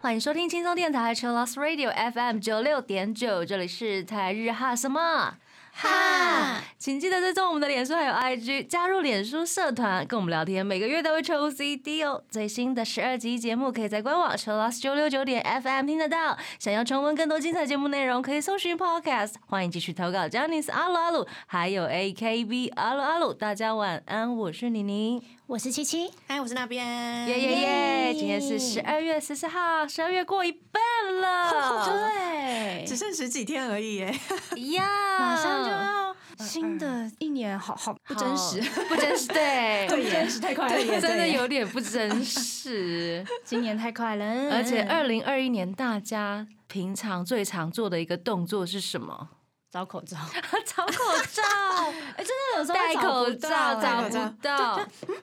欢迎收听轻松电台 c h i l l o s Radio FM 九六点九，这里是台日哈什么？哈，请记得追踪我们的脸书还有 IG，加入脸书社团跟我们聊天，每个月都会抽 CD 哦。最新的十二集节目可以在官网 c h i l l o s 九六九点 FM 听得到。想要重温更多精彩节目内容，可以搜寻 Podcast。欢迎继续投稿 j a n i c e 阿鲁阿鲁，还有 AKB 阿鲁阿鲁。大家晚安，我是妮妮。我是七七，嗨，我是那边，耶耶耶！今天是十二月十四号，十二月过一半了，对，只剩十几天而已耶，呀，马上新的一年，好好不真实，不真实，对，不真实太快了，真的有点不真实，今年太快了，而且二零二一年大家平常最常做的一个动作是什么？找口罩，找口罩，哎，真的有时候戴口罩找不到，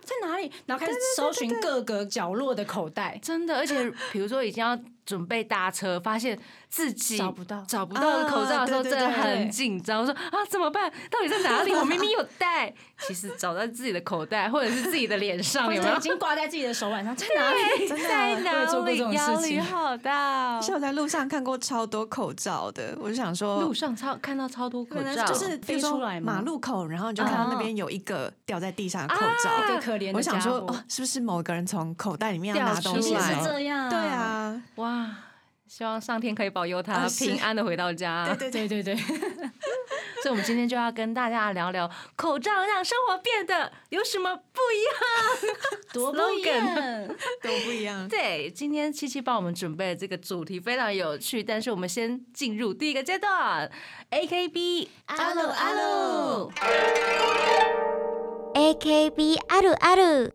在哪里？然后开始搜寻各个角落的口袋，真的，而且比如说已经要准备搭车，发现。自己找不到找不到口罩的时候，真的很紧张。说啊，怎么办？到底在哪里？我明明有戴，其实找在自己的口袋，或者是自己的脸上，有没有？已经挂在自己的手腕上，在哪里？在哪里？压力好大。是我在路上看过超多口罩的，我就想说，路上超看到超多口罩，就是飞出来马路口，然后你就看到那边有一个掉在地上的口罩，一个可怜的我想说，哦，是不是某个人从口袋里面要拿东西？是这样，对啊，哇。希望上天可以保佑他平安的回到家。对对对对对。所以，我们今天就要跟大家聊聊口罩让生活变得有什么不一样？多不一样，都不一样。对，今天七七帮我们准备的这个主题非常有趣，但是我们先进入第一个阶段。A K B 阿鲁阿鲁，A K B 阿鲁阿鲁。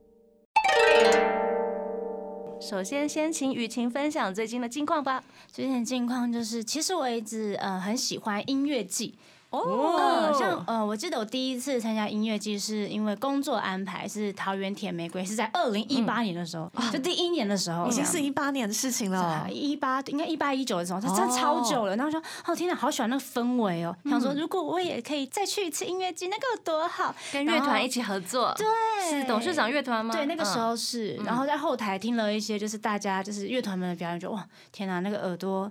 首先，先请雨晴分享最近的近况吧。最近的近况就是，其实我一直呃很喜欢音乐季。哦，像呃，我记得我第一次参加音乐季是因为工作安排，是桃园甜玫瑰，是在二零一八年的时候，就第一年的时候，已经是一八年的事情了。一八应该一八一九的时候，它真的超久了。然后说，哦天哪，好喜欢那个氛围哦，想说如果我也可以再去一次音乐季，那个有多好？跟乐团一起合作，对，是董事长乐团吗？对，那个时候是。然后在后台听了一些，就是大家就是乐团们的表演，就哇，天哪，那个耳朵。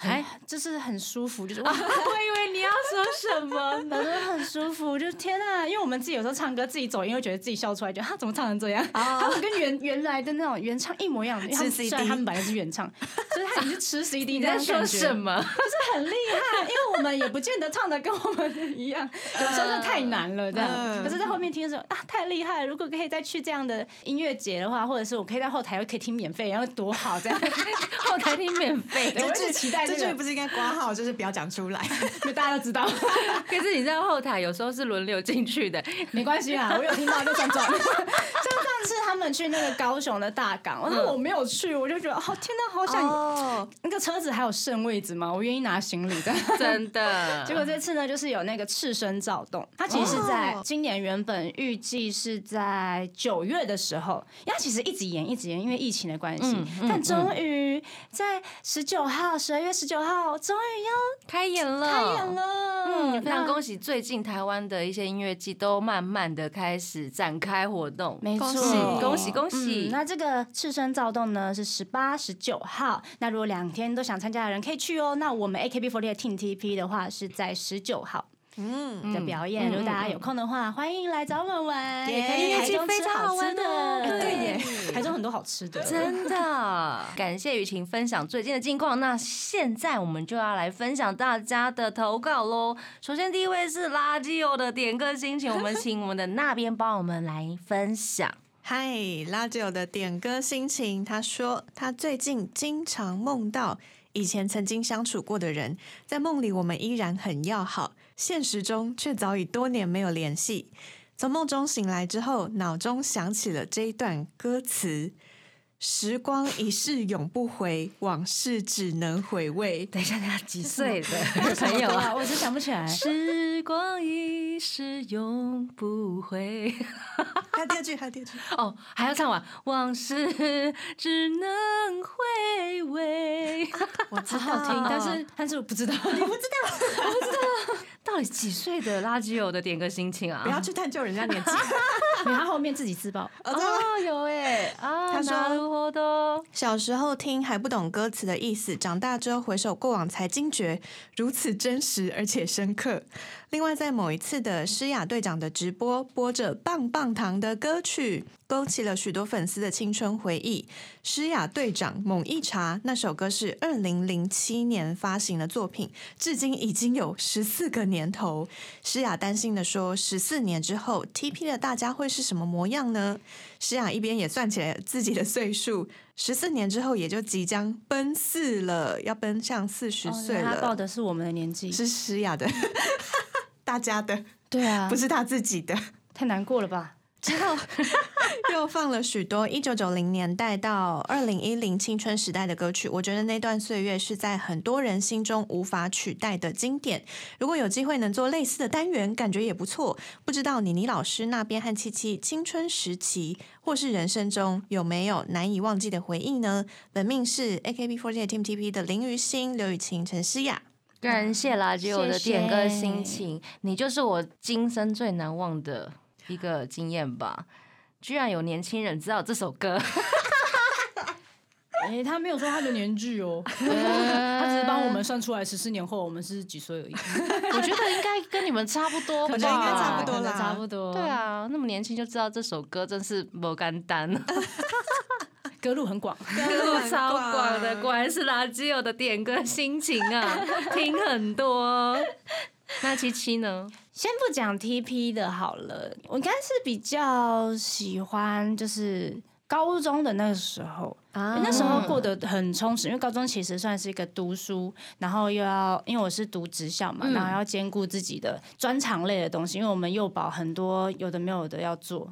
哎，就是很舒服，就是 哇！我以为你要说什么，耳朵很舒服，就天啊！因为我们自己有时候唱歌，自己走音会觉得自己笑出来，觉得他怎么唱成这样？他们跟原原来的那种原唱一模一样，虽然他们本来是原唱，所 以他已经吃 CD，你在说什么？就是很厉害，因为我们也不见得唱的跟我们一样，有时候太难了这样。可是，在后面听的时候啊，太厉害！如果可以再去这样的音乐节的话，或者是我可以在后台可以听免费，然后多好这样，后台听免费，我最期待。这句不是应该挂号，就是不要讲出来，因为大家都知道。可是你知道后台有时候是轮流进去的，没关系啊，我有听到就转转。像上次他们去那个高雄的大港，那我没有去，我就觉得哦天哪，好想那个车子还有剩位置吗？我愿意拿行李的，真的。结果这次呢，就是有那个赤身躁动，它其实是在今年原本预计是在九月的时候，因为其实一直延一直延，因为疫情的关系，但终于在十九号，十二月。十九号终于要开演了，开演了，嗯，非常恭喜！最近台湾的一些音乐季都慢慢的开始展开活动，没错，恭喜恭喜！那这个赤身躁动呢是十八、十九号，那如果两天都想参加的人可以去哦。那我们 AKB48 的 Team TP 的话是在十九号。嗯的表演，如果大家有空的话，欢迎来找我们玩，也可以台中吃好吃的，对耶，台中很多好吃的，真的。感谢雨晴分享最近的近况，那现在我们就要来分享大家的投稿喽。首先第一位是垃圾友的点歌心情，我们请我们的那边帮我们来分享。嗨，垃圾友的点歌心情，他说他最近经常梦到以前曾经相处过的人，在梦里我们依然很要好。现实中却早已多年没有联系。从梦中醒来之后，脑中想起了这一段歌词。时光一逝永不回，往事只能回味。等一下，等下，几岁的朋友 啊？我真想不起来。时光一逝永不回。还有第二句，还有第二句。哦，还要唱完。往事只能回味。我知道，好好听，但是但是我不知道，你不知道，我不知道。到底底几岁的垃圾友的点歌心情啊？不要去探究人家年纪。因为他后面自己自爆。哦，有哎啊，他说なるほど小时候听还不懂歌词的意思，长大之后回首过往才惊觉如此真实而且深刻。 另外，在某一次的诗雅队长的直播，播着棒棒糖的歌曲，勾起了许多粉丝的青春回忆。诗雅队长猛一查，那首歌是二零零七年发行的作品，至今已经有十四个年头。诗雅担心的说：“十四年之后，TP 的大家会是什么模样呢？”诗雅一边也算起来自己的岁数，十四年之后也就即将奔四了，要奔向四十岁哦他报。的是我们的年纪，是诗雅的，大家的，对啊，不是他自己的。太难过了吧？之后 又放了许多一九九零年代到二零一零青春时代的歌曲，我觉得那段岁月是在很多人心中无法取代的经典。如果有机会能做类似的单元，感觉也不错。不知道妮妮老师那边和七七青春时期或是人生中有没有难以忘记的回忆呢？本命是 AKB48 Team TP 的林于心、刘雨晴、陈诗雅。感谢垃圾我的点歌心情，你就是我今生最难忘的一个经验吧。居然有年轻人知道这首歌，哎，他没有说他的年纪哦，他只是帮我们算出来十四年后我们是几岁而已，我觉得应该跟你们差不多吧，我觉得应该差不多差不多。对，啊，那么年轻就知道这首歌，真是不干单，歌路很广。歌路超广的，果然是垃圾友的点歌心情啊，听很多。那七七呢？先不讲 TP 的好了，我应该是比较喜欢就是高中的那个时候，啊那时候过得很充实，因为高中其实算是一个读书，然后又要因为我是读职校嘛，嗯然后要兼顾自己的专长类的东西，因为我们幼保很多有的没有的要做。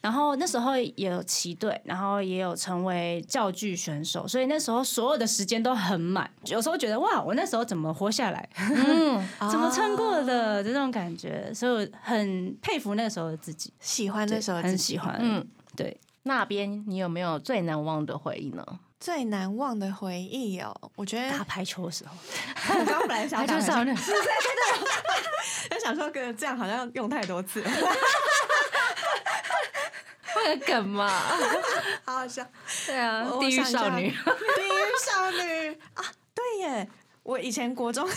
然后那时候也有骑队，然后也有成为教具选手，所以那时候所有的时间都很满。有时候觉得哇，我那时候怎么活下来？嗯，怎么撑过的这种感觉，所以我很佩服那时候的自己，喜欢那时候很喜欢。嗯嗯，对，那边你有没有最难忘的回忆呢？最难忘的回忆哦，我觉得打排球的时候，我刚本来想打排球排球少女，就 想说，哥这样好像用太多次了，换个梗嘛。好好笑。对啊，地狱少女地狱少女啊，对耶！我以前国中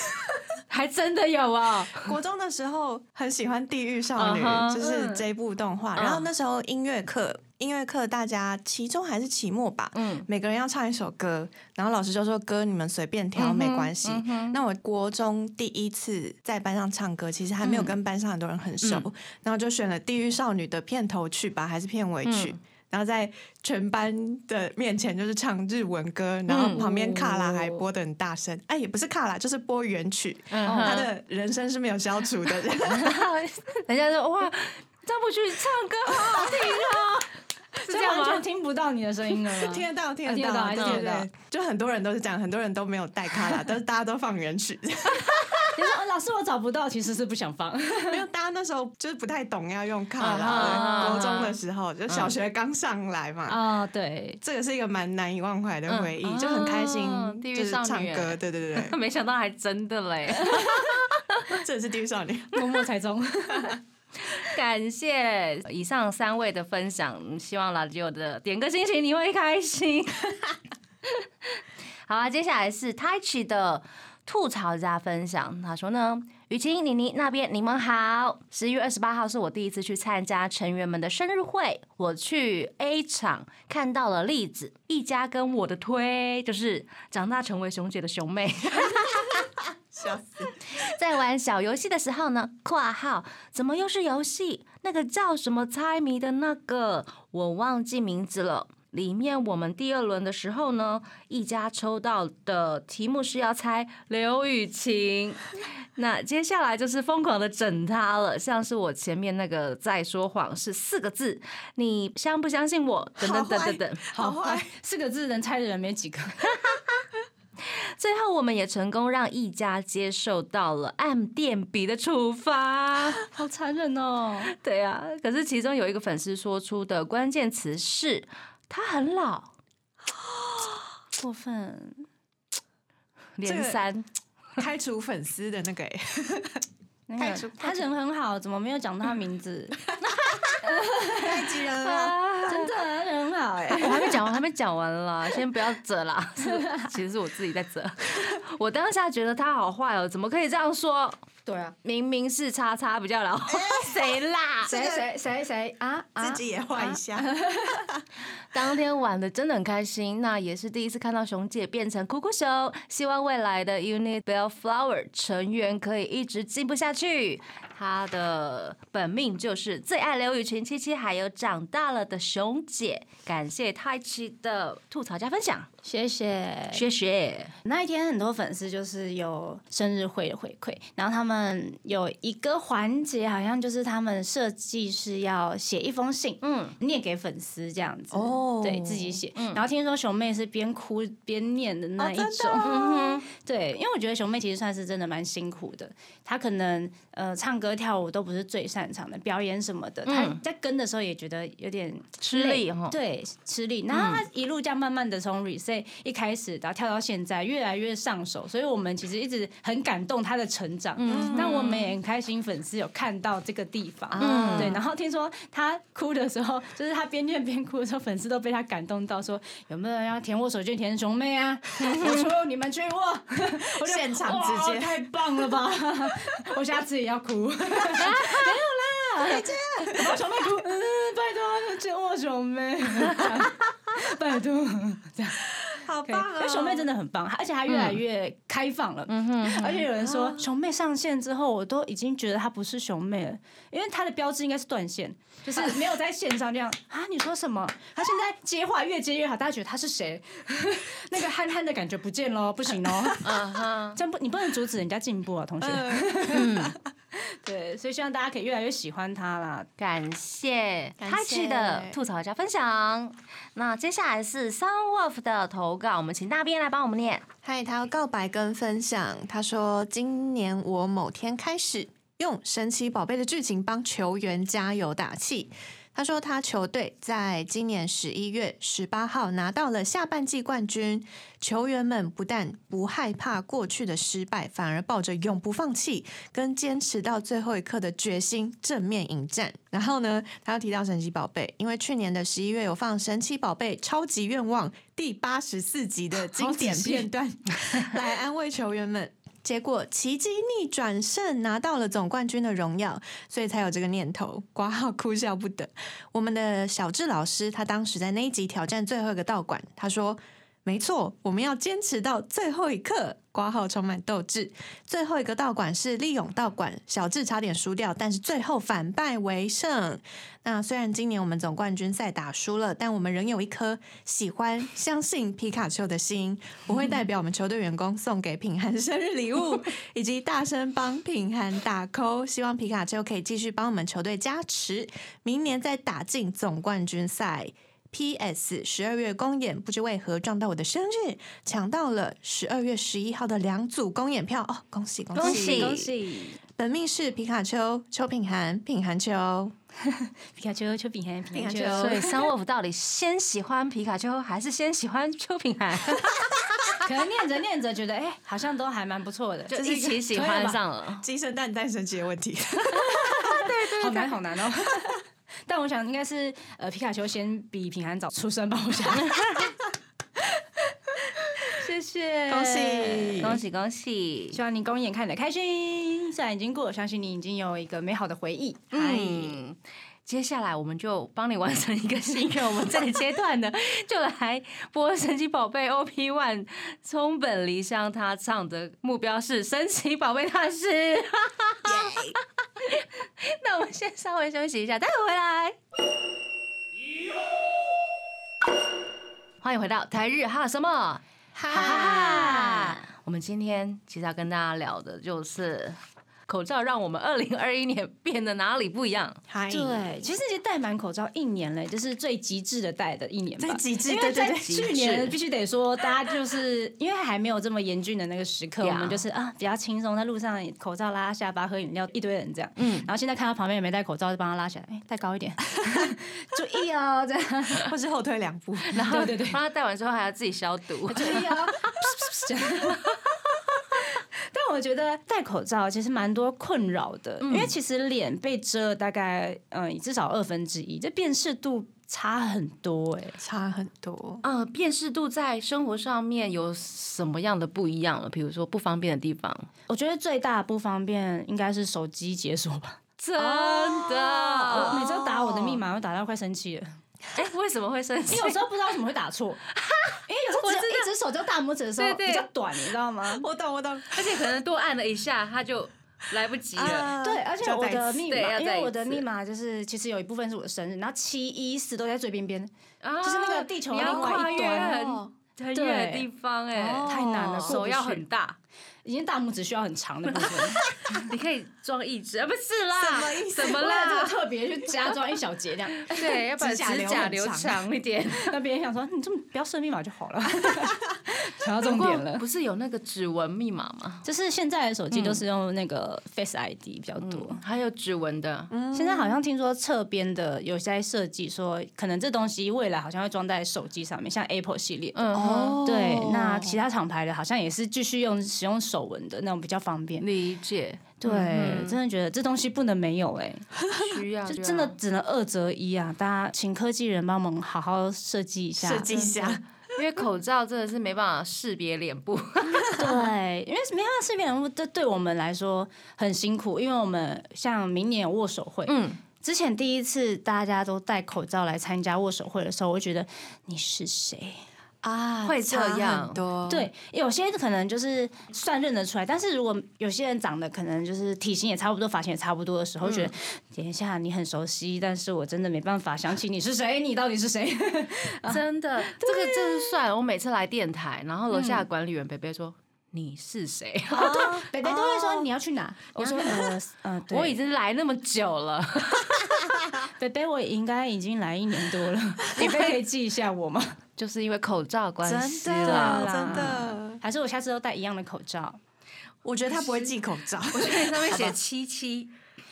还真的有哦。国中的时候很喜欢《地狱少女就是这部动画。嗯然后那时候音乐课，音乐课大家期中还是期末吧，嗯，每个人要唱一首歌，然后老师就说歌你们随便挑，没关系。嗯那我国中第一次在班上唱歌，其实还没有跟班上很多人很熟，嗯。然后就选了《地狱少女》的片头曲吧，还是片尾曲。嗯。然后在全班的面前就是唱日文歌，然后旁边卡拉还播的很大声，哎，也不是卡拉，就是播原曲。嗯他的人声是没有消除的，人家说哇，张不去唱歌好好听哦，是这样全？听不到你的声音了吗？听得到，听得到听得到对，就很多人都是这样，很多人都没有带卡啦，但是大家都放原曲。你说哦老师我找不到，其实是不想放。没有，大家那时候就是不太懂要用卡啊拉，国中的时候就小学刚上来嘛。啊，对，这个是一个蛮难以忘怀的回忆，嗯就很开心就是唱歌，对对对对，没想到还真的嘞！这也是地狱少女。默默猜中。感谢以上三位的分享，希望垃圾友的点个心情你会开心。好啊，接下来是 Taichi 的吐槽加分享。他说呢，雨晴、妮妮那边你们好。十一月二十八号是我第一次去参加成员们的生日会，我去 A 场看到了栗子一家跟我的推，就是长大成为熊姐的熊妹。笑死！在玩小游戏的时候呢，（括号怎么又是游戏？那个叫什么猜谜的那个，我忘记名字了。里面我们第二轮的时候呢，一家抽到的题目是要猜刘雨晴，那接下来就是疯狂的整他了，像是我前面那个在说谎是四个字，你相不相信我？等等等等等。好坏，四个字能猜的人没几个。最后，我们也成功让一家接受到了按电笔的处罚。好残忍哦！对啊，可是其中有一个粉丝说出的关键词是“他很老 过分，”，连三。开除粉丝的那个，哎 那个他人很好，怎么没有讲到他名字？太激人了。真的很好哎、我 还没讲完，还没讲完啦，先不要折啦。其实是我自己在折。我当下觉得他好坏哦，怎么可以这样说？对啊，明明是叉叉比较老，谁啦？谁谁谁谁啊啊！自己也画一下，当天玩的真的很开心，那也是第一次看到熊姐变成酷酷熊。希望未来的 Unit Bellflower 成员可以一直进步下去。他的本命就是最爱刘雨晴七七，还有长大了的熊姐。感谢太奇的吐槽加分享，谢谢。谢谢。那一天很多粉丝就是有生日会的回馈，然后他们有一个环节，好像就是他们设计是要写一封信，嗯，念给粉丝这样子，哦对自己写。然后听说熊妹是边哭边念的那一种，的哦 对，因为我觉得熊妹其实算是真的蛮辛苦的，她可能呃唱歌跳舞都不是最擅长的，表演什么的，她嗯在跟的时候也觉得有点吃力累哈对，吃力。然后她一路这样慢慢的从 reset 一开始，然后跳到现在，越来越上手，所以我们其实一直很感动他的成长。嗯，那我们也很开心，粉丝有看到这个地方。嗯对，然后听说他哭的时候，就是他边念边哭的时候，粉丝都被他感动到说，有没有人要填我手绢填熊妹啊？我说你们去我，现场直接太棒了吧！我下次也要哭，没有啦，再见，我熊妹哭，嗯，拜托救我熊妹，拜托，这样。好棒哦！因为熊妹真的很棒，而且她越来越开放了。而且有人说熊妹上线之后，我都已经觉得她不是熊妹了，因为她的标志应该是断线，就是没有在线上这样啊。你说什么？她现在接话越接越好，大家觉得她是谁？那个憨憨的感觉不见喽，不行哦。啊哈，这样不，你不能阻止人家进步啊，同学。嗯 对，所以希望大家可以越来越喜欢他啦。感谢感太七的吐槽加分享。那接下来是 Sun Wolf 的投稿，我们请大编来帮我们念。嗨，他要告白跟分享。他说：“今年我某天开始用神奇宝贝的剧情帮球员加油打气。”他说，他球队在今年十一月十八号拿到了下半季冠军，球员们不但不害怕过去的失败，反而抱着永不放弃跟坚持到最后一刻的决心，正面迎战。然后呢，他又提到神奇宝贝，因为去年的十一月有放《神奇宝贝超级愿望》第八十四集的 经典片段，来安慰球员们。结果奇迹逆转胜，拿到了总冠军的荣耀，所以才有这个念头。挂号哭笑不得。我们的小智老师，他当时在那一集挑战最后一个道馆，他说：“没错，我们要坚持到最后一刻。”挂号充满斗志。最后一个道馆是利勇道馆，小智差点输掉，但是最后反败为胜。那虽然今年我们总冠军赛打输了，但我们仍有一颗喜欢、相信皮卡丘的心。我会代表我们球队员工送给品涵生日礼物，以及大声帮品涵打 call。希望皮卡丘可以继续帮我们球队加持，明年再打进总冠军赛。P.S. 十二月公演，不知为何撞到我的生日，抢到了十二月十一号的两组公演票哦！恭喜恭喜恭喜恭喜！本命是皮卡丘、邱品涵、品涵丘。皮卡丘、邱品涵、皮卡丘所以 Sun Wolf 到底先喜欢皮卡丘，还是先喜欢邱品涵？可能念着念着觉得，哎、好像都还蛮不错的，就是一起喜欢上了。鸡生蛋，蛋生鸡的问题。好难好难哦。但我想应该是呃，皮卡丘先比平安早出生吧，我想。谢谢，恭喜恭喜恭喜！希望你公演看得开心。虽然已经过了，相信你已经有一个美好的回忆。嗯，嗯，接下来我们就帮你完成一个心愿。我们这个阶段呢，就来播《神奇宝贝 OP One》冲本梨香，他唱的目标是神奇宝贝大师。那我们先稍微休息一下，待会回来。欢迎回到台日哈什么哈哈哈！我们今天其实要跟大家聊的就是口罩，让我们二零二一年变得哪里不一样？嗨，对，其实已经戴满口罩一年了，就是最极致的戴的一年吧。最极致因为在对对对去年 必须得说，大家就是因为还没有这么严峻的那个时刻，我们就是啊比较轻松，在路上口罩拉下巴喝饮料，一堆人这样。嗯然后现在看到旁边也没戴口罩，就帮他拉起来，哎，戴高一点，注意哦，这样。或是后退两步。然后对对对帮他戴完之后还要自己消毒。注意哦。我觉得戴口罩其实蛮多困扰的，嗯因为其实脸被遮了大概嗯至少二分之一，这辨识度差很多哎、差很多。呃，辨识度在生活上面有什么样的不一样了？比如说不方便的地方，我觉得最大的不方便应该是手机解锁吧。真的我的？每次都打我的密码，我打到快生气了，哎、为什么会生气？因为？有时候不知道为什么会打错，因为有时候只有一只手就大拇指的时候比较短，你知道吗？我懂，我懂。而且可能多按了一下，他就来不及了。啊。对，而且我的密码，因为我的密码就是其实有一部分是我的生日，然后七一四都在最边边，啊就是那个地球另外一端。很远的地方哎、哦太难了，手要很大，已经大拇指需要很长的部分，你可以装一只啊，不是啦，什么意思？什么为了这个？特别去加装一小节这样，对，要把指指甲留长。一点。那别人想说你这么不要设密码就好了，讲到重点了。不是有那个指纹密码吗？就是现在的手机都是用那个 Face ID 比较多，还有指纹的，现在好像听说侧边的有些设计，说可能这东西未来好像会装在手机上面，像 Apple 系列。嗯，哦对，那其他厂牌的好像也是继续用使用手纹的那种比较方便。理解，对，真的觉得这东西不能没有哎、需要 就真的只能二择一啊！大家请科技人帮我们好好设计一下，设计一下，因为口罩真的是没办法识别脸部，对，因为没办法识别脸部，这对我们来说很辛苦，因为我们像明年有握手会，嗯，之前第一次大家都戴口罩来参加握手会的时候，我就觉得你是谁？啊会这差样很多。对，有些可能就是算认得出来，但是如果有些人长得可能就是体型也差不多，发型也差不多的时候，觉得等一下你很熟悉，但是我真的没办法想起你是谁，你到底是谁？真的，这个这是算了。我每次来电台，然后楼下的管理员北北说。你是谁？北北都会说你要去哪？我说呃呃，我已经来那么久了，北北我应该已经来一年多了，北北可以记一下我吗？就是因为口罩关系真的啦。真的，还是我下次都戴一样的口罩？我觉得他不会系口罩。我觉得上面写七七，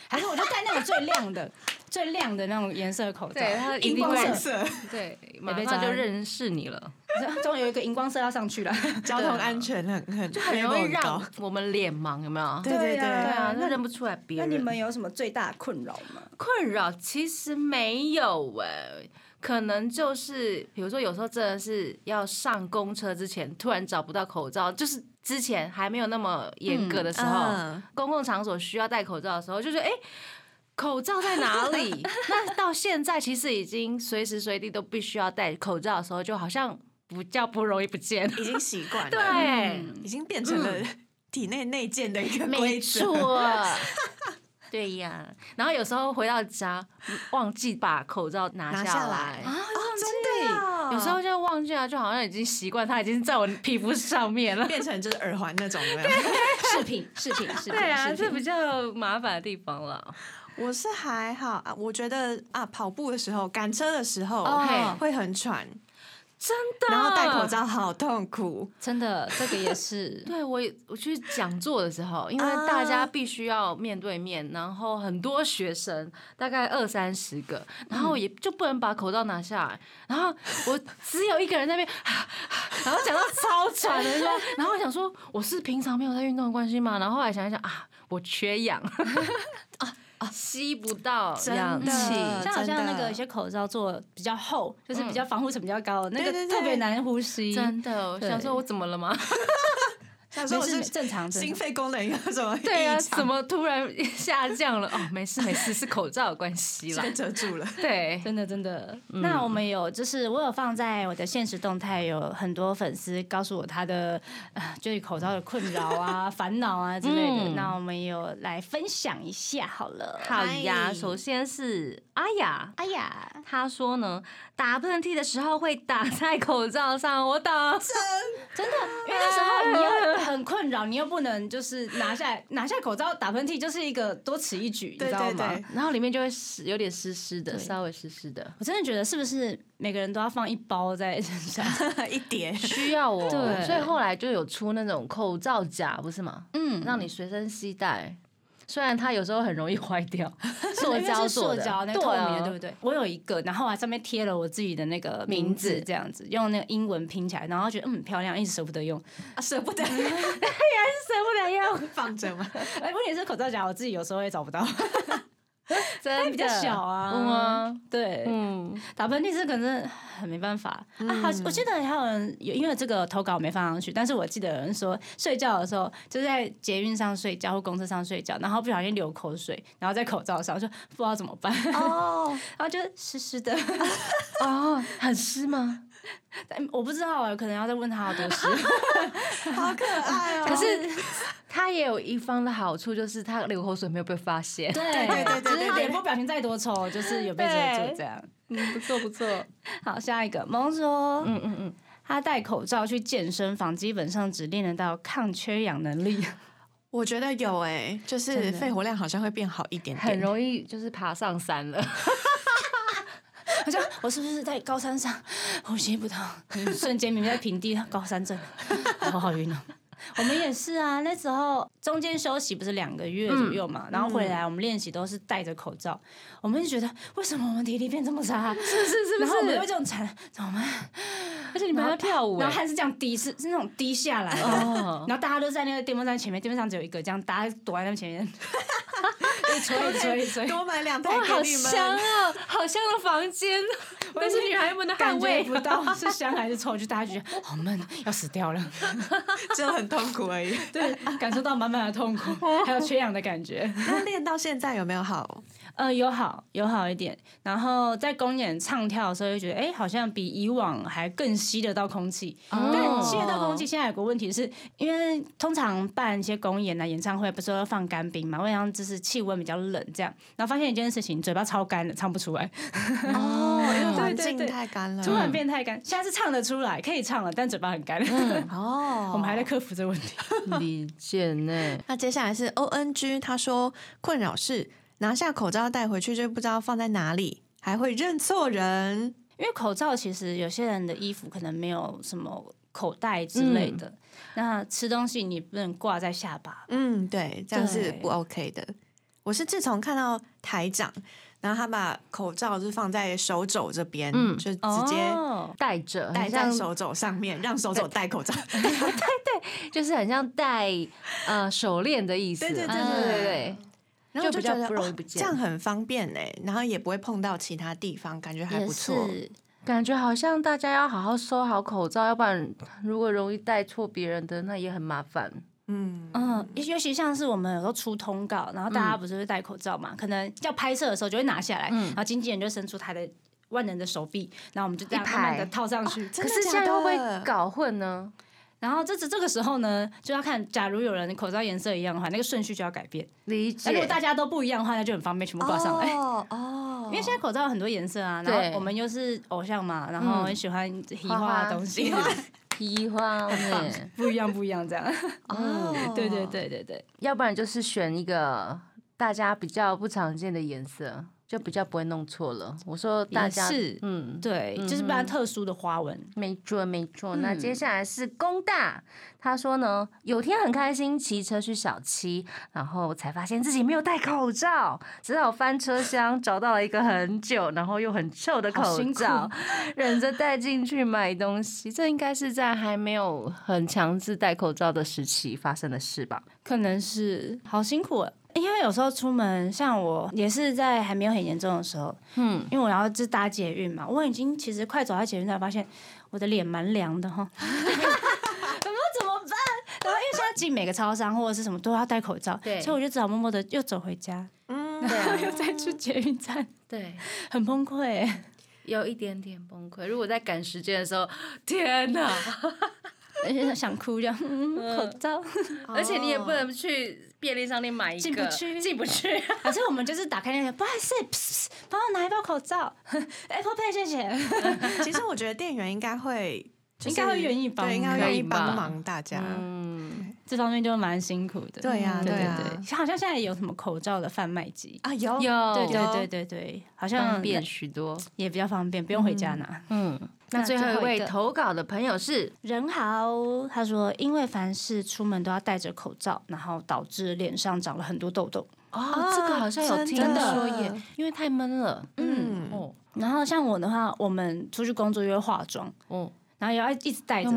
还是我就戴那种最亮的、最亮的那种颜色的口罩？对荧光色，色，对，马北上就认识你了，终于有一个荧光色要上去了。交通安全很很很容易让我们脸盲，有没有？对对对啊对啊，那那认不出来别人那。你们有什么最大的困扰吗？困扰其实没有哎、可能就是比如说有时候真的是要上公车之前，突然找不到口罩，就是之前还没有那么严格的时候，嗯公共场所需要戴口罩的时候，就觉得哎。诶口罩在哪里？那到现在其实已经随时随地都必须要戴口罩的时候，就好像不叫不容易不见。已经习惯了，对，已经变成了体内内建的一个没规则。错。对呀，然后有时候回到家忘记把口罩拿拿下下来来，啊，真的啊有时候就忘记了，就好像已经习惯，它已经在我皮肤上面了。变成就是耳环那种有没有？饰品，饰品，饰品，对啊，这比较麻烦的地方了。我是还好啊，我觉得啊，跑步的时候、赶车的时候哦会很喘，真的。然后戴口。罩好痛苦。真的，这个也是。对我，我去讲座的时候，因为啊大家必须要面对面，然后很多学生，大概二三十个，然后也就不能把口罩拿下来，然后我只有一个人在那边，然后讲到超喘的说，然后我想说我是平常没有在运动的关系吗？然后后来想一想啊，我缺氧啊啊，吸不到氧气，像好像那个有些口罩做得比较厚，就是比较防护层比较高的，那个特别难呼吸。真的，想说我怎么了吗？说我是正常，正心。肺功能有什么对啊，异常怎么突然下降了？哦，没事没事，是口罩的关系啦。被遮住了？对，真的真的，嗯那我们有就是我有放在我的现实动态，有很多粉丝告诉我他的呃就是口罩的困扰啊、烦恼啊之类的。嗯那我们有来分享一下好了。好呀，首先是阿雅，阿雅，她说呢，打喷嚏的时候会打在口罩上，我打。真的，因为那时候你又很困扰，你又不能就是拿下来拿下口罩打喷嚏，就是一个多此一举，你知道吗？然后里面就会湿，有点湿湿的，稍微湿湿的，我真的觉得是不是每个人都要放一包在身上？一叠。需要哦。对所以后来就有出那种口罩夹，不是吗？嗯，让你随身携带。虽然它有时候很容易坏掉，塑胶做的，塑胶那个透明的，对不对？我有一个，然后还上面贴了我自己的那个名名字字，这样子用那个英文拼起来，然后觉得嗯很漂亮，一直舍不得用。啊舍不得 舍不得用，放着嘛？哎，问题是口罩夹我自己有时候也找不到，真的它比较小啊。嗯啊，对，嗯，打喷嚏是可能很没办法、啊。好，我记得还有人有因为这个投稿没放上去，但是我记得有人说睡觉的时候就在捷运上睡觉或公车上睡觉，然后不小心流口水，然后在口罩上，就不知道怎么办，哦，然后就湿湿的。哦，很湿吗？但我不知道啊，可能要再问他好多事。好可爱哦！可是他也有一方的好处，就是他流口水没有被发现。对 对对对对就是脸部表情再多丑，就是有被遮住这样。嗯，不错不错。好，下一个萌说，嗯嗯嗯，他戴口罩去健身房，基本上只练得到抗缺氧能力。我觉得有哎，就是肺活量好像会变好一点点，很容易就是爬上山了。好像我是不是在高山上呼吸不到？嗯 瞬间明明在平地，高山症，我 好晕哦。我们也是啊，那时候中间休息不是两个月左右嘛，然后回来我们练习都是戴着口罩，我们就觉得为什么我们体力变这么差？是是是然后我们会这种惨，怎么办？而且你们还要跳舞哎。然后还是这样低，是是那种低下来然后大家都在那个电风扇前面，电风扇只有一个，这样大家躲在那前面，吹吹吹，多买两台给你们。香啊，好香的房间，但是女孩们的感觉。不到是香还是臭，就大家觉得好 闷，要死掉了。真的很痛苦而已。对，感受到满满的痛苦，还有缺氧的感觉。那练到现在有没有好？呃，有好有好一点，然后在公演唱跳的时候，就觉得哎、好像比以往还更吸得到空气。哦但吸得到空气，现在有个问题是，因为通常办一些公演啊、演唱会，不是都要放干冰嘛？为了让就是气温比较冷，这样，然后发现一件事情，嘴巴超干的，唱不出来，哦，因为环境对对对太干了。突然变太干。现在是唱得出来，可以唱了，但嘴巴很干。哦，我们还在克服这个问题。理解呢。那接下来是 O N G，他说困扰是拿下口罩带回去就不知道放在哪里，还会认错人。因为口罩其实有些人的衣服可能没有什么口袋之类的，那吃东西你不能挂在下巴。嗯，对，这样是不 OK 的。我是自从看到台长，然后他把口罩是放在手肘这边，嗯就直接哦戴着，戴在手肘上面，让手肘戴口罩。对对就是很像戴呃手链的意思。对对对对对对对，然后就比较觉得哦不容易不见这样很方便哎，然后也不会碰到其他地方，感觉还不错。是，感觉好像大家要好好收好口罩，要不然如果容易戴错别人的，那也很麻烦。嗯，嗯，尤其像是我们有时候出通告，然后大家不是会戴口罩嘛，可能要拍摄的时候就会拿下来，然后经纪人就伸出他的万能的手臂，然后我们就这样慢慢的套上去。可是真的假现在会不会搞混呢？然后这这这个时候呢，就要看，假如有人口罩颜色一样的话，那个顺序就要改变。理解如果。大家都不一样的话，那就很方便，全部挂上来。哦哦，因为现在口罩有很多颜色啊，然对后我们又是偶像嘛，然后很喜欢奇花的东西，皮花呢？不一样不一样这样。哦，对对对对对，要不然就是选一个大家比较不常见的颜色，就比较不会弄错了。我说大家是嗯，对，就是比较特殊的花纹。没错没错。那嗯接下来是工大，他说呢，有天很开心骑车去小七，然后才发现自己没有戴口罩，只好翻车厢找到了一个很久然后又很臭的口罩，忍着带进去买东西。这应该是在还没有很强制戴口罩的时期发生的事吧？可能是好辛苦哦，因为有时候出门，像我也是在还没有很严重的时候，嗯，因为我要是搭捷运嘛，我已经其实快走到捷运站发现我的脸蛮凉的哈，我怎么办。然后因为现在进每个超商或者是什么都要戴口罩，对所以我就只好默默的又走回家，嗯，然后又再去捷运站，对。很崩溃欸。有一点点崩溃。如果在赶时间的时候，天哪！而且想哭这样，嗯，口罩。而且你也不能去便利商店买一个，进不去进不去。反正我们就是打开那个，不好意思，帮我拿一包口罩，Apple Pay 谢谢。其实我觉得店员应该会，就是应该会愿意帮对，应该会可以愿意帮忙大家。嗯，这方面就蛮辛苦的。对呀对对啊对，好像现在有什么口罩的贩卖机。啊，有有对对对对对，好像方便许多。也比较方便，不用回家拿。嗯，那那最后一位投稿的朋友是人豪他说，因为凡事出门都要戴着口罩，然后导致脸上长了很多痘痘。哦，这个好像有听说耶，因为太闷了。嗯，哦然后像我的话，我们出去工作又会化妆，哦，然后也要一直戴着。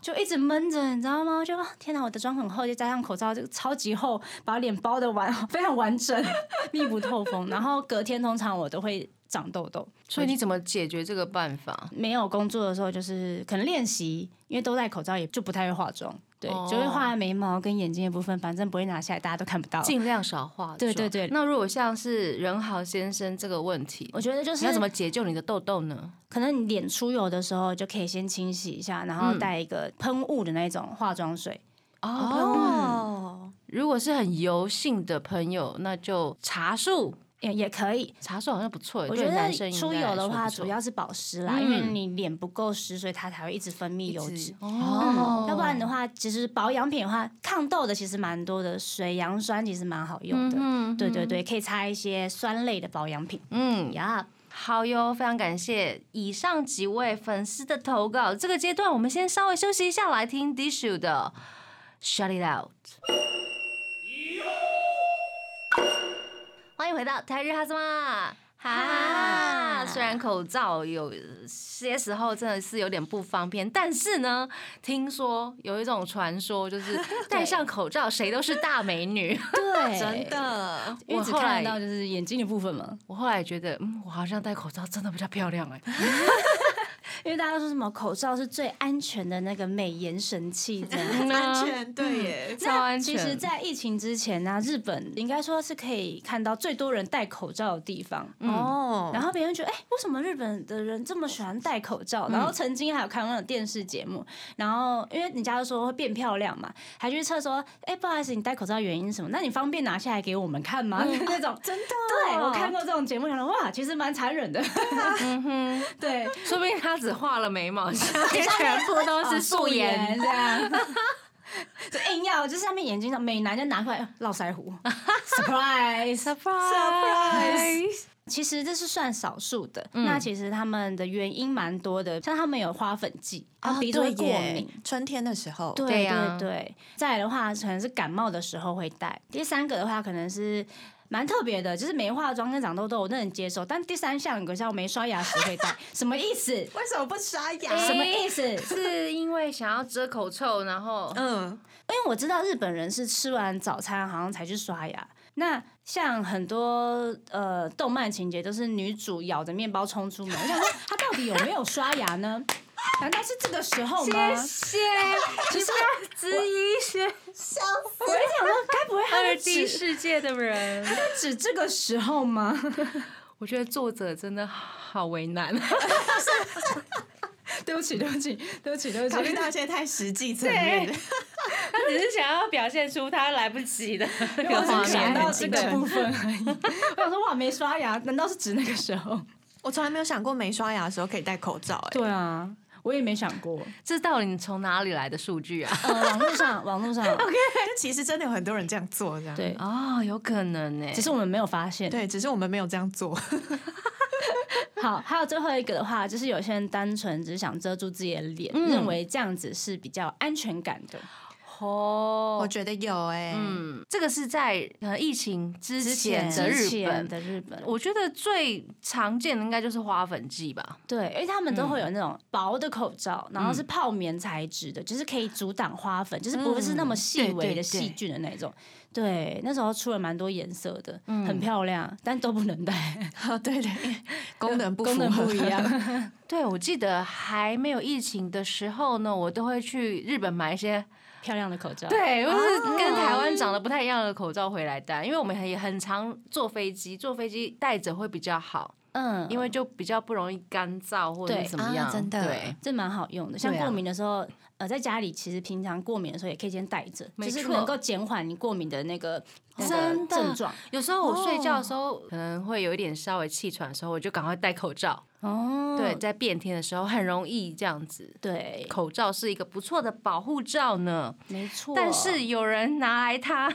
就一直闷着，你知道吗？就啊天哪，我的妆很厚，就加上口罩，这个超级厚，把脸包的完 非常完整，密不透风。然后隔天通常我都会长痘痘，所以你怎么解决这个办法？没有工作的时候就是可能练习，因为都戴口罩，也就不太会化妆，对，哦就会画眉毛跟眼睛的部分，反正不会拿下来，大家都看不到。尽量少化妆。对对对那如果像是任豪先生这个问题，我觉得就是你要怎么解救你的痘痘呢？可能你脸出油的时候，就可以先清洗一下，然后嗯带一个喷雾的那种化妆水。哦，哦，如果是很油性的朋友，那就茶树，也也可以，茶树好像不错耶。我觉得出油的话，主要是保湿啦，嗯因为你脸不够湿，所以它才会一直分泌油脂。哦嗯，要不然的话，其实保养品的话，抗痘的其实蛮多的，水杨酸其实蛮好用的。嗯对对对，可以擦一些酸类的保养品。嗯，呀，好哟，非常感谢以上几位粉丝的投稿。这个阶段我们先稍微休息一下，来听 Dishu 的 Shut It Out。欢迎回到台日哈什么哈，虽然口罩有些时候真的是有点不方便，但是呢，听说有一种传说，就是 戴上口罩谁都是大美女。对，真。的，我只我后来看到就是眼睛的部分嘛，我后来觉得，嗯，我好像戴口罩真的比较漂亮哎、因为大家说什么口罩是最安全的那个美颜神器，这样。安全对耶，超安全。其实，在疫情之前呢、日本应该说是可以看到最多人戴口罩的地方。哦，然后别人觉得，哎、为什么日本的人这么喜欢戴口罩？然后曾经还有看过那种电视节目，然后因为人家都说会变漂亮嘛，还去测说，哎、不好意思，你戴口罩原因是什么？那你方便拿下来给我们看吗？那种真的，对我看过这种节目，想说哇，其实蛮残忍的。对，说不定他只画了眉毛，下 面全部都是素颜。这样。就硬要，就是上面眼睛上美男就拿出来络腮胡，surprise，surprise，surprise 其实这是算少数的，嗯那其实他们的原因蛮多的，像他们有花粉季，他们鼻子会过敏。春天的时候，对对呀对对，再来的话可能是感冒的时候会戴。第三个的话可能是蛮特别的，就是没化妆跟长痘痘我都能接受，但第三项有像没刷牙时会戴，什么意思？为什么不刷牙？什么意思？是因为想要遮口臭，然后嗯，因为我知道日本人是吃完早餐好像才去刷牙。那像很多呃动漫情节都是女主咬着面包冲出门，我想说她到底有没有刷牙呢？难道是这个时候吗？谢，你不要质疑一些我就想说，该不会他二是 D 指世界的人。指这个时候吗？我觉得作者真的好为难。对不起，对不起，对不起，对不起考虑到现在太实际层面了，他只是想要表现出他来不及的那我个画只想。到这个部分而已。我想说，哇，没刷牙，难道是指那个时候？我从来没有想过没刷牙的时候可以戴口罩，哎，对啊，我也没想过。这到底从哪里来的数据啊？呃，网络上，网络上，，OK，其实真的有很多人这样做，这样对，哦，有可能呢。只是我们没有发现。对，只是我们没有这样做。好，还有最后一个的话，就是有些人单纯只是想遮住自己的脸，嗯认为这样子是比较安全感的。哦我觉得有哎，嗯，这个是在呃疫情之之前前的日本。的日本，我觉得最常见的应该就是花粉剂吧。对，因为他们都会有那种薄的口罩，然后是泡棉材质的，就是可以阻挡花粉，就是不是那么细微的细菌的那种。对，那时候出了蛮多颜色的，嗯很漂亮，但都不能戴，哦对对，功能不功能不一 样。对，我记得还没有疫情的时候呢，我都会去日本买一些，漂亮的口罩，对，就是跟台湾长得不太一样的口罩回来戴，因为我们也很常坐飞机，坐飞机戴着会比较好。嗯，因为就比较不容易干燥或者怎么样，啊真的对，这蛮好用的。像过敏的时候，呃，在家里其实平常过敏的时候也可以先带着，没错就是能够减缓你过敏的那个真的症状。有时候我睡觉的时候、可能会有一点稍微气喘的时候，我就赶快戴口罩。哦，对，在变天的时候很容易这样子。对，口罩是一个不错的保护罩呢，没错。但是有人拿来它，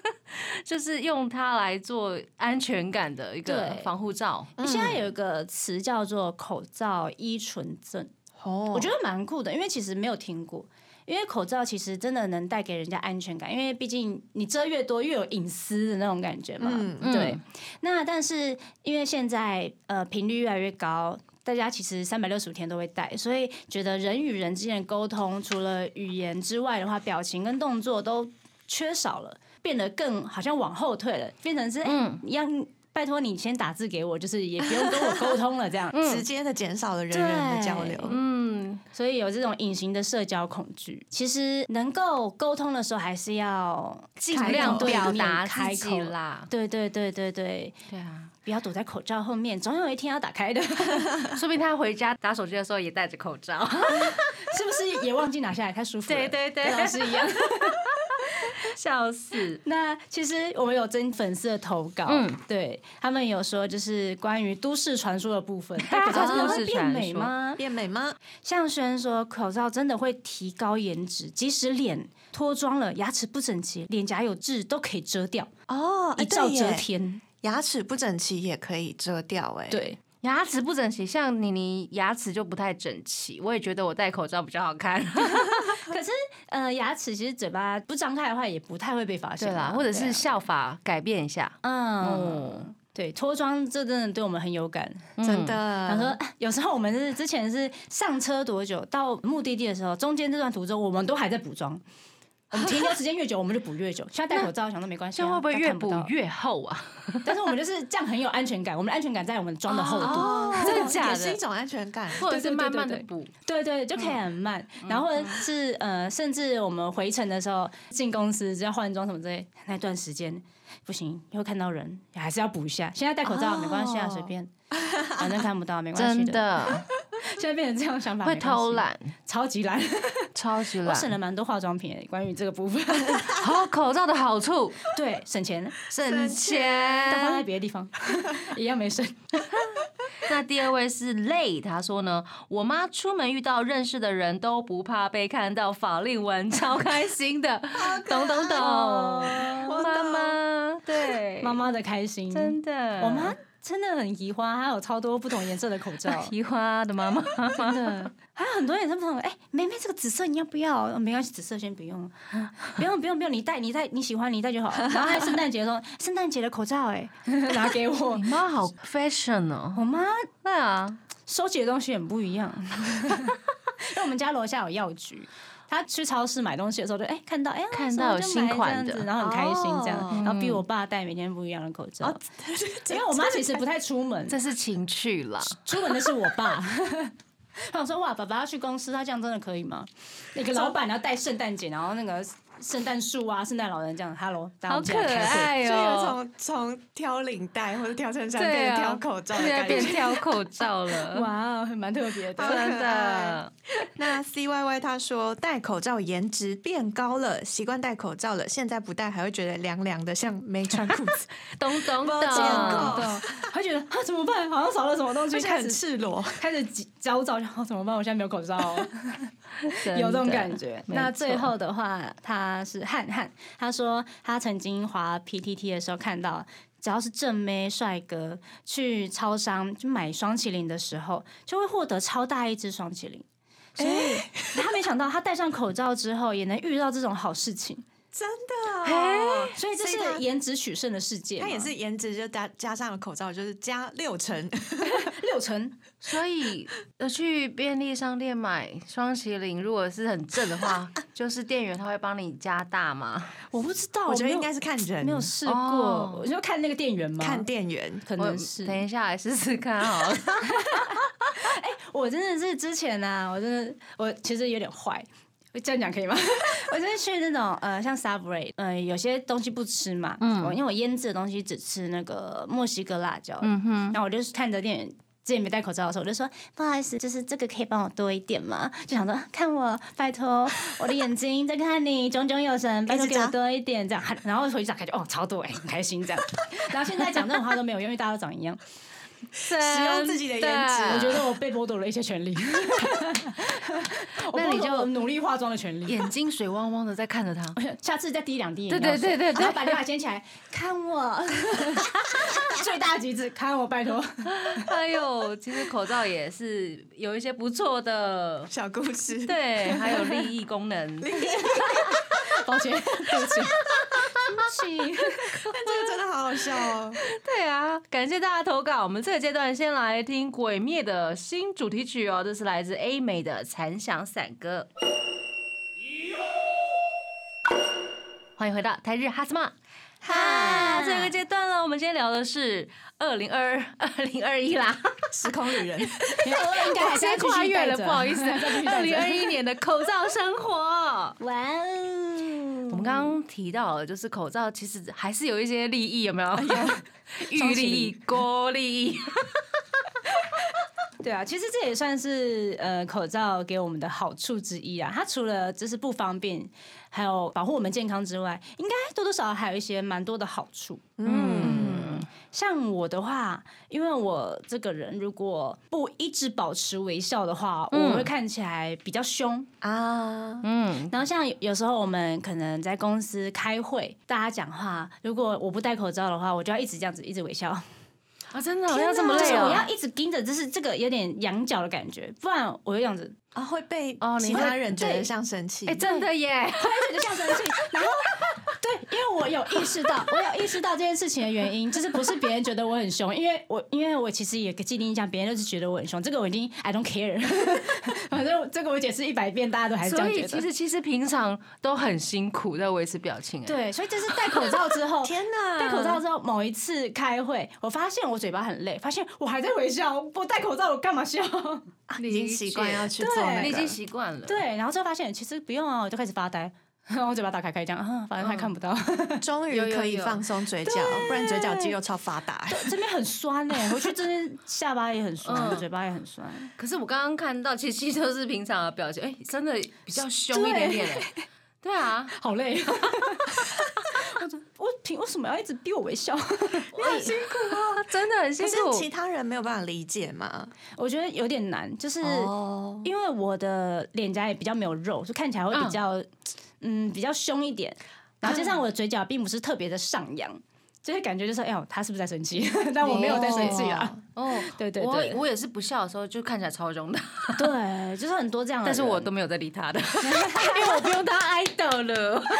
就是用它来做安全感的一个防护罩。现在有一个词叫做口罩依存症，哦我觉得蛮酷的，因为其实没有听过。因为口罩其实真的能带给人家安全感，因为毕竟你遮越多，越有隐私的那种感觉嘛。嗯对嗯。那但是因为现在呃频率越来越高，大家其实三百六十五天都会戴，所以觉得人与人之间的沟通，除了语言之外的话，表情跟动作都缺少了，变得更好像往后退了，变成是哎，嗯一样。拜托你先打字给我，就是也不用跟我 沟通了，这样。直接的减少了人人的交流。嗯，所以有这种隐形的社交恐惧。其实能够沟通的时候，还是要尽量表对达开口己。啦。对对对对对，对啊，不要躲在口罩后面，总有一天要打开的。说不定他回家打手机的时候也戴着口罩。是不是也忘记拿下来？太舒服了。对对对跟老师一样。笑死！那其实我们有真粉丝的投稿，嗯对他们有说就是关于都市传说的部分，戴口罩真的会变美吗？变美吗？向轩说，口罩真的会提高颜值，即使脸脱妆了，牙齿不整齐，脸颊有痣都可以遮掉，哦，哎一照遮天。牙齿不整齐也可以遮掉，哎，，对，牙齿不整齐，像妮妮牙齿就不太整齐，我也觉得我戴口罩比较好看。呃，牙齿其实嘴巴不张开的话，也不太会被发现啦，或者是效法改变一下。嗯，对，脱妆这真的对我们很有感。真的。想说，哎有时候我们是之前是上车多久，到目的地的时候，中间这段途中我们都还在补妆。我们停留时间越久，我们就补越久。现在戴口罩，想说没关系、啊，这会不会越？补越厚啊？但是我们就是这样很有安全感，我们的安全感在我们妆的厚度。哦，真的假的也是一种安全感。或者是慢慢的补？对对，就可以很慢。然后或者是呃，甚至我们回程的时候进公司，只要换装什么之类，那段时间不行，又会看到人，还是要补一下。现在戴口罩没关系啊，随便，反正看不到没关系真的。的 现在变成这样想法，会偷，懒，超级懒。超级懒。我省。了蛮多化妆品欸，关于这个部分，好，口罩的好处，对，省钱，省但放在钱。别的地方一样没省。那第二位是累，他说呢，我妈出门遇到认识的人都不怕被看到法令纹，超开心的，懂懂懂。妈妈，对，妈妈的开心，真的，我妈真的很移花，还有超多不同颜色的口罩。移花的妈妈，真的，还有很多颜色不同的。哎、妹妹，这个紫色你要不要？哦没关系，紫色先不用，不用不用不用，你戴你戴你喜欢你戴就好。然后还圣诞节的时候，圣诞节的口罩、哎，拿给我你。妈好 fashion 哦。我妈对啊，收集的东西很不一样，因为我们家楼下有药局。她去超市买东西的时候就，哎看到哎、看到有新款的然后很开心这样，哦然后逼我爸戴每天不一样的口罩，因为我妈其实不太出门，这是情趣啦。出门的是我爸。我想说哇，爸爸要去公司，他这样真的可以吗？那个老板要戴圣诞节，然后那个圣诞树啊、圣诞老人这样，Hello，大家好可爱就有哦！从从挑领带或者挑衬衫变成挑口罩的现在变。挑口罩了，哇，蛮特别的。真的。那 C Y Y 他说戴口罩颜值变高了，习惯戴口罩了，现在不戴还会觉得凉凉的，像没穿裤子，懂懂懂没见过对，会觉得啊怎么办？好像少了什么东西，而且很开始赤裸。开始焦躁，然后怎么办？我现在没有口罩有这种感觉。那最错后的话，他是汉汉，他说他曾经滑 PTT 的时候看到。只要是正妹帅哥去超商就买双麒麟的时候，就会获得超大一只双麒麟。所以他没想到，他戴上口罩之后也能遇到这种好事情。真 的、哦，所以这是颜值取胜的世界嘛。他也是颜值就加加上了口罩，就是加六成。六成，所以呃，去便利商店买双麒麟，如果是很正的话，就是店员他会帮你加大吗？我不知道，我觉得应该是看人，没有试过，哦我就看那个店员嘛，看店员。可能是。等一下来试试看好了。我真的是之前啊，我真的我其实有点坏。这样讲可以吗？我就是去那种呃，像 Subway，呃，有些东西不吃嘛，嗯，因为我腌制的东西只吃那个墨西哥辣椒，嗯哼，然后我就是看着店员之前没戴口罩的时候，我就说不好意思，就是这个可以帮我多一点吗？就想说看我，拜托，我的眼睛在看你，炯炯有神，拜托给我多一点这样，然后回去打开就哦超多哎，很开心这样，然后现在讲这种话都没有用，因为大家都长一样。使用自己的颜值，我觉得我被剥夺了一些权利。那你就努力化妆的权利。眼睛水汪汪的在看着他，下次再滴两滴。对对对对对，把刘海掀起来，看我，最大橘子，看我，拜托。哎呦，其实口罩也是有一些不错的小故事，对，还有利益功能。抱歉，对不起。气，但这个真的好好笑哦。对啊，感谢大家投稿。我们这个阶段先来听《鬼灭》的新主题曲哦，这是来自 A 美的《残响散歌》。欢迎回到台日哈斯玛。哈，这个阶段了，我们今天聊的是二零二二零二一啦，时空旅人，应该还在跨越了，不好意思，二零二一年的口罩生活。哇哦，我们刚刚提到，就是口罩其实还是有一些利益，有没有？玉利益、国利益。对啊，其实这也算是呃口罩给我们的好处之一啊。它除了就是不方便，还有保护我们健康之外，应该多多少少还有一些蛮多的好处。嗯，像我的话，因为我这个人如果不一直保持微笑的话，我会看起来比较凶啊。嗯，然后像有时候我们可能在公司开会，大家讲话，如果我不戴口罩的话，我就要一直这样子一直微笑。啊，真的要这么累哦！我要一直盯着，就是这个有点仰角的感觉，不然我这样子啊会被其他人觉得像生气。哎，真的耶，会觉得像生气，然后。我有意识到，我有意识到这件事情的原因，就是不是别人觉得我很凶，因为我因为我其实也既定印象，别人就是觉得我很凶，这个我已经 I don't care，反正这个我解释一百遍，大家都还是这样觉得。其实其实平常都很辛苦在维持表情。对，所以这是戴口罩之后，天哪！戴口罩之后，某一次开会，我发现我嘴巴很累，发现我还在微笑，我戴口罩我干嘛笑？你已经习惯要去做，你已经习惯了。对，然后就发现其实不用啊，我就开始发呆。我嘴巴打开开这样，反正他看不到。终于可以放松嘴角，不然嘴角肌肉超发达。这边很酸呢，回去这边 下巴也很酸，嘴巴也很酸。可是我刚刚看到，其实都是平常的表情，哎，真的比较凶一点点哎。对啊，好累。我凭为什么要一直逼我微笑？你很辛苦啊，真的很辛苦。是其他人没有办法理解吗？我觉得有点难，就是因为我的脸颊也比较没有肉，就看起来会比较。嗯，嗯比较凶一点，然后加上我的嘴角并不是特别的上扬，就会感觉就是，哎呦，他是不是在生气？但我没有在生气啊。哦，对对对，我我也是不笑的时候就看起来超凶的。对，就是很多这样的，但是我都没有在理他的，因为我不用当 idol 了。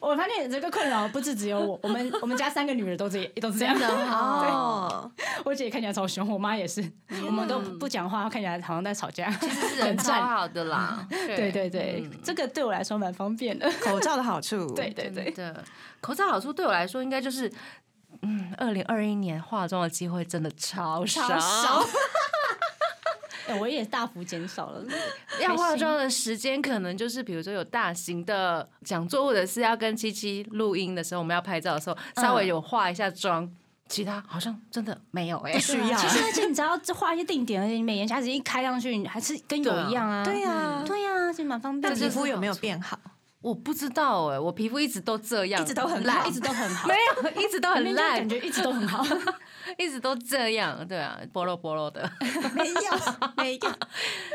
我发现这个困扰不是只有我，我们我们家三个女儿都这都是这样的。哦，我姐看起来超凶，我妈也是，我们都不讲话，看起来好像在吵架。其实是人超好的啦。对对对，这个对我来说蛮方便的。口罩的好处，对对对的，口罩好处对我来说应该就是，嗯，二零二一年化妆的机会真的超少。我也大幅减少了，要化妆的时间可能就是，比如说有大型的讲座，或者是要跟七七录音的时候，我们要拍照的时候，稍微有化一下妆，其他好像真的没有哎，不需要。其 实而且你只要画一些定点，而且你美颜瑕疵一开上去，还是跟有一样啊。对呀，对呀，其实蛮方便。皮肤有没有变好？我不知道哎，我皮肤一直都这样，一直都很烂，一直都很好，没有，一直都很烂，感觉一直都很好。一直都这样，对啊，波落波落的，没有 没有。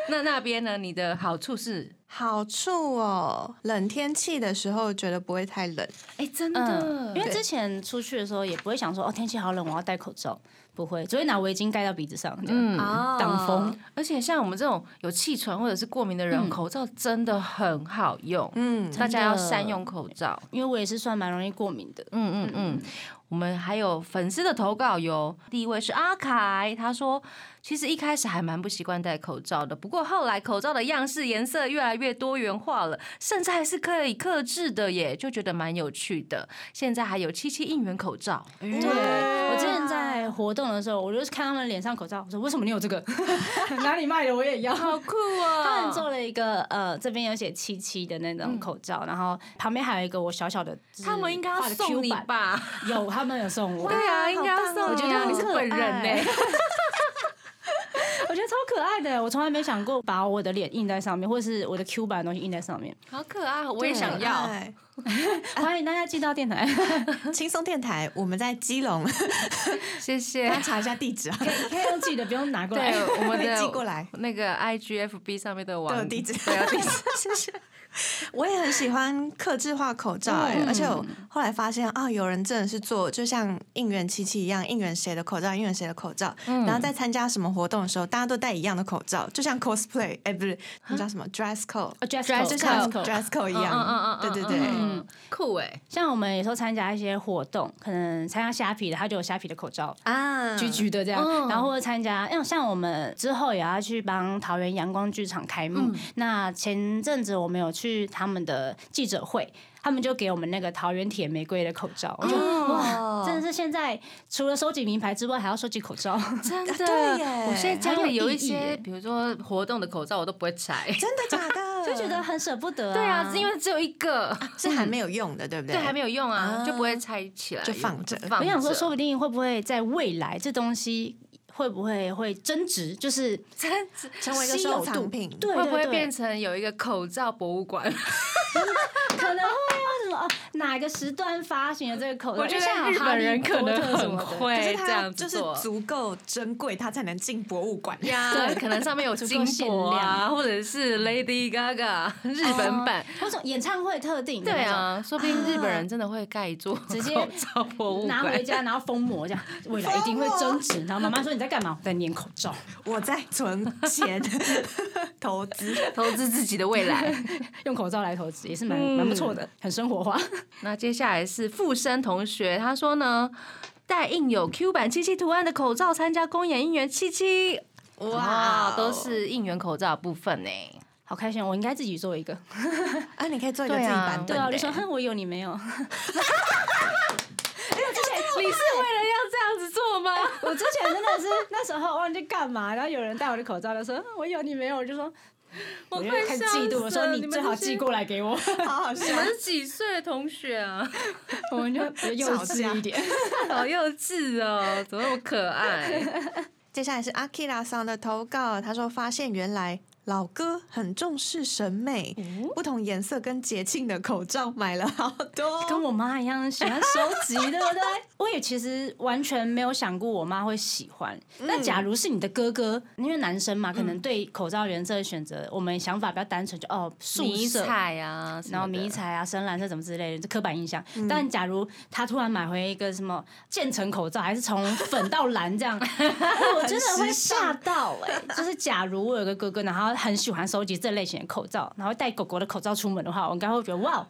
那那边呢？你的好处是好处哦，冷天气的时候觉得不会太冷。哎，真的，因为之前出去的时候也不会想说哦，天气好冷，我要戴口罩，不会，只会拿围巾盖到鼻子上，嗯，挡风。而且像我们这种有气喘或者是过敏的人，口罩真的很好用。嗯，大家要善用口罩，因为我也是算蛮容易过敏的。嗯嗯嗯。我们还有粉丝的投稿，有第一位是阿凯，他说其实一开始还蛮不习惯戴口罩的，不过后来口罩的样式、颜色越来越多元化了，甚至还是可以克制的耶，就觉得蛮有趣的。现在还有七七应援口罩，对，我之前在活动的时候，我就是看他们脸上口罩，我说为什么你有这个？哪里卖的我也要。好酷哦！他们做了一个呃，这边有写七七的那种口罩，然后旁边还有一个我小小的，他们应该要送你吧？有，他们有送我。对啊，应该要送我觉得你是本人呢。我觉得超可爱的，我从来没想过把我的脸印在上面，或者是我的 Q 版的东西印在上面。好可爱，我也想要。欢迎大家寄到电台，轻松电台，我们在基隆。谢谢。查一下地址啊，可以可以用寄的，不用拿过来。我们的 寄过来，那个 IGFB 上面的网地址，对，地址。谢谢。我也很喜欢克制化口罩，哎，而且我后来发现啊，有人真的是做，就像应援七七一样，应援谁的口罩，应援谁的口罩。然后在参加什么活动的时候，大家都戴一样的口罩，就像 cosplay，哎，不是，那叫什么 dress code，dress code，就像 dress code 一样。对对对，酷哎！像我们有时候参加一些活动，可能参加虾皮的，他就有虾皮的口罩啊，橘橘的这样。然后或者参加，像像我们之后也要去帮桃园阳光剧场开幕。那前阵子我们有去。去他们的记者会，他们就给我们那个桃园铁玫瑰的口罩，我觉得哇，真的是现在除了收集名牌之外，还要收集口罩，真的。我现在家里有一些，比如说活动的口罩，我都不会拆，真的假的？就觉得很舍不得。对啊，因为只有一个是还没有用的，对不对？对，还没有用啊，就不会拆起来，就放着。我想说，说不定会不会在未来这东西。会不会会增值？就是增值成为一个收藏品，对会不会变成有一个口罩博物馆？可能会啊，什么哪个时段发行的这个口罩？我觉得日本人可能很会这样就是足够珍贵，它才能进博物馆呀。对，可能上面有金箔啊，或者是 Lady Gaga 日本版，或者演唱会特定。对啊，说不定日本人真的会盖一座直接罩博物馆，拿回家然后封膜，这样 未来一定会增值。然后妈妈说你在干嘛？在粘口罩。我在存钱，投资投资自己的未来，用口罩来投资也是蛮蛮不错的，很生活化。那接下来是富生同学，他说呢，带印有 Q 版七七图案的口罩参加公演应援七七，哇，都是应援口罩部分呢，好开心！我应该自己做一个 啊，你可以做一个自己版本。对啊，你说哼，我有你没有。你是为了要这样子做吗？我之前真的是那时候忘记干嘛，然后有人戴我的口罩的时候，我有你没有，我就说，我快很嫉妒，我说你最好寄过来给我，好好笑。你们是几岁的同学啊？我们就幼稚一点，好幼稚哦，怎么那么可爱？接下来是阿 k i r a 桑的投稿，他说发现原来。老哥很重视审美，不同颜色跟节庆的口罩买了好多，跟我妈一样喜欢收集，对不对？我也其实完全没有想过我妈会喜欢。那假如是你的哥哥，因为男生嘛，可能对口罩颜色的选择，我们想法比较单纯，就哦，迷彩啊，然后迷彩啊，深蓝色怎么之类的，这刻板印象。但假如他突然买回一个什么渐层口罩，还是从粉到蓝这样，我真的会吓到哎。就是假如我有个哥哥，然后。很喜欢收集这类型的口罩，然后戴狗狗的口罩出门的话，我应该会觉得哇，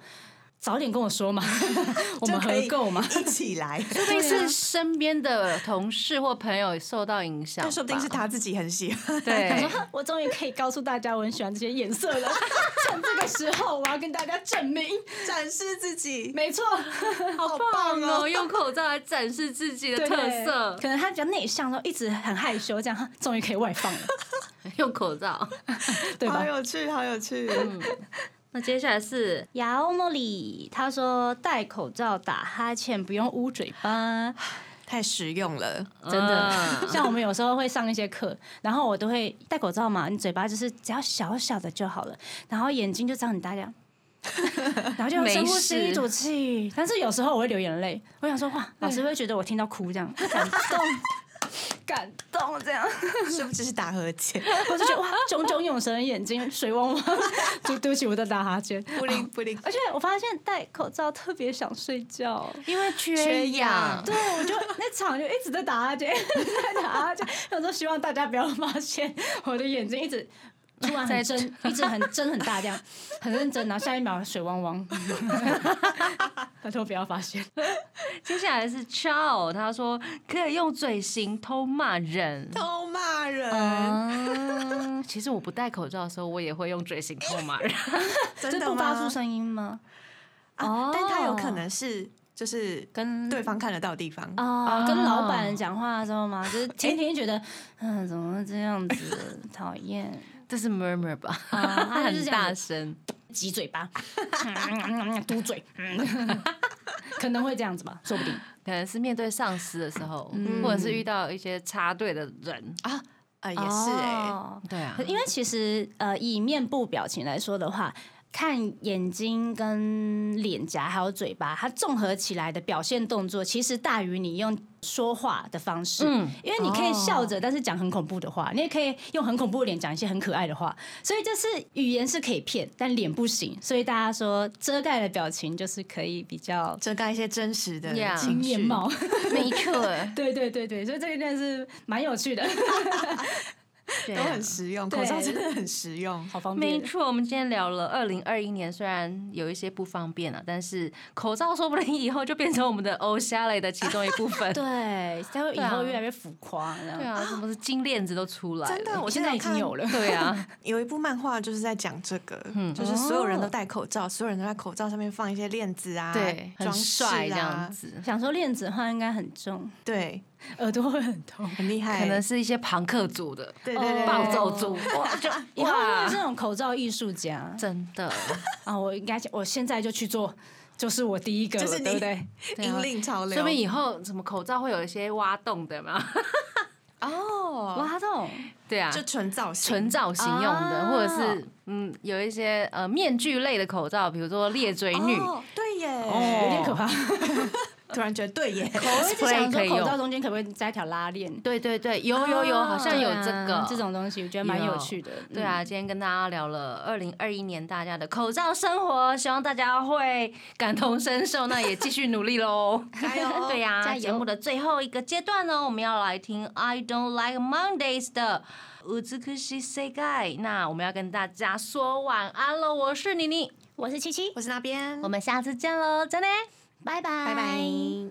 早点跟我说嘛，我们合购嘛，一起来。说不定是身边的同事或朋友受到影响，说不定是他自己很喜欢。对，我终于可以告诉大家我很喜欢这些颜色了。趁这个时候，我要跟大家证明、展示自己。没错，好棒哦！用口罩来展示自己的特色。可能他比较内向，都一直很害羞，这样终于可以外放了。用口罩，对吧？好有趣，好有趣。嗯，那接下来是姚茉莉，她说戴口罩打哈欠不用捂嘴巴，太实用了，真的。像我们有时候会上一些课，然后我都会戴口罩嘛，你嘴巴就是只要小小的就好了，然后眼睛就这样很大这样，然后就深呼吸一口气。但是有时候我会流眼泪，我想说哇，老师会觉得我听到哭这样，感动。感动，这样 是不是是打哈欠？我就觉得哇，炯炯有神的眼睛，水汪汪。就对不起，我在打哈欠。不灵不灵。而且我发现戴口罩特别想睡觉，因为缺氧。对，我就那场就一直在打哈欠，在打哈欠。有时候希望大家不要发现我的眼睛一直突然很真，一直很真很大这样，很认真，然后下一秒水汪汪，他都不要发现。接下来是 Chow，他说可以用嘴型偷骂人。偷骂人，嗯，其实我不戴口罩的时候，我也会用嘴型偷骂人。真的这不发出声音吗？啊但他有可能是就是跟对方看得到的地方。哦，跟老板讲话的时候嘛，就是天天觉得，嗯，怎么会这样子，讨厌，这是 murmur 吧？啊他就是很大声。挤嘴巴，嘟嘴，嗯 可能会这样子吧，说不定。可能是面对上司的时候，嗯或者是遇到一些插队的人。啊，呃，也是哎、哦对啊，因为其实呃，以面部表情来说的话，看眼睛跟脸颊还有嘴巴，它综合起来的表现动作，其实大于你用说话的方式。嗯因为你可以笑着，但是讲很恐怖的话，你也可以用很恐怖的脸讲一些很可爱的话。所以就是语言是可以骗，但脸不行。所以大家说遮盖的表情就是可以比较遮盖一些真实的情绪面貌。没错，对对对对，所以这个真的是蛮有趣的，都很实用，口罩真的很实用。好方便。没错，我们今天聊了二零二一年，虽然有一些不方便啊，但是口罩说不定以后就变成我们的欧夏类的其中一部分。对，它会以后越来越浮夸。对啊，什么是金链子都出来了，真的，我现在已看经有了。对啊，有一部漫画就是在讲这个，嗯就是所有人都戴口罩，所有人都在口罩上面放一些链子啊，对，很帅这样啊，子。想说链子的话应该很重，对，耳朵会很痛。很厉害，可能是一些朋克族的对对对，暴对走族，哇，就 以后会哇是，那种口罩艺术家。真的，啊！我应该，我现在就去做，就是我第一个了，就是你对不对？引领潮流，说明以后什么口罩会有一些挖洞的嘛？哦，挖洞。对啊，就纯造型，纯造型用的，啊。或者是嗯，有一些呃面具类的口罩，比如说裂嘴女，哦，对耶，有点可怕。突然觉得对耶，我一直想说，可以用口罩中间可不可以加一条拉链？对对对，有有有，好像有这个这。种东西，我觉得蛮有趣的。对啊，今天跟大家聊了二零二一年大家的口罩生活，希望大家会感同身受，那也继续努力喽。加油对呀、加油节目的最后一个阶段呢，我们要来听 I Don't Like Mondays 的《乌兹克西 Say Guy》。那我们要跟大家说晚安喽，我是妮妮，我是七七，我是那边，我们下次见喽，真的。拜拜，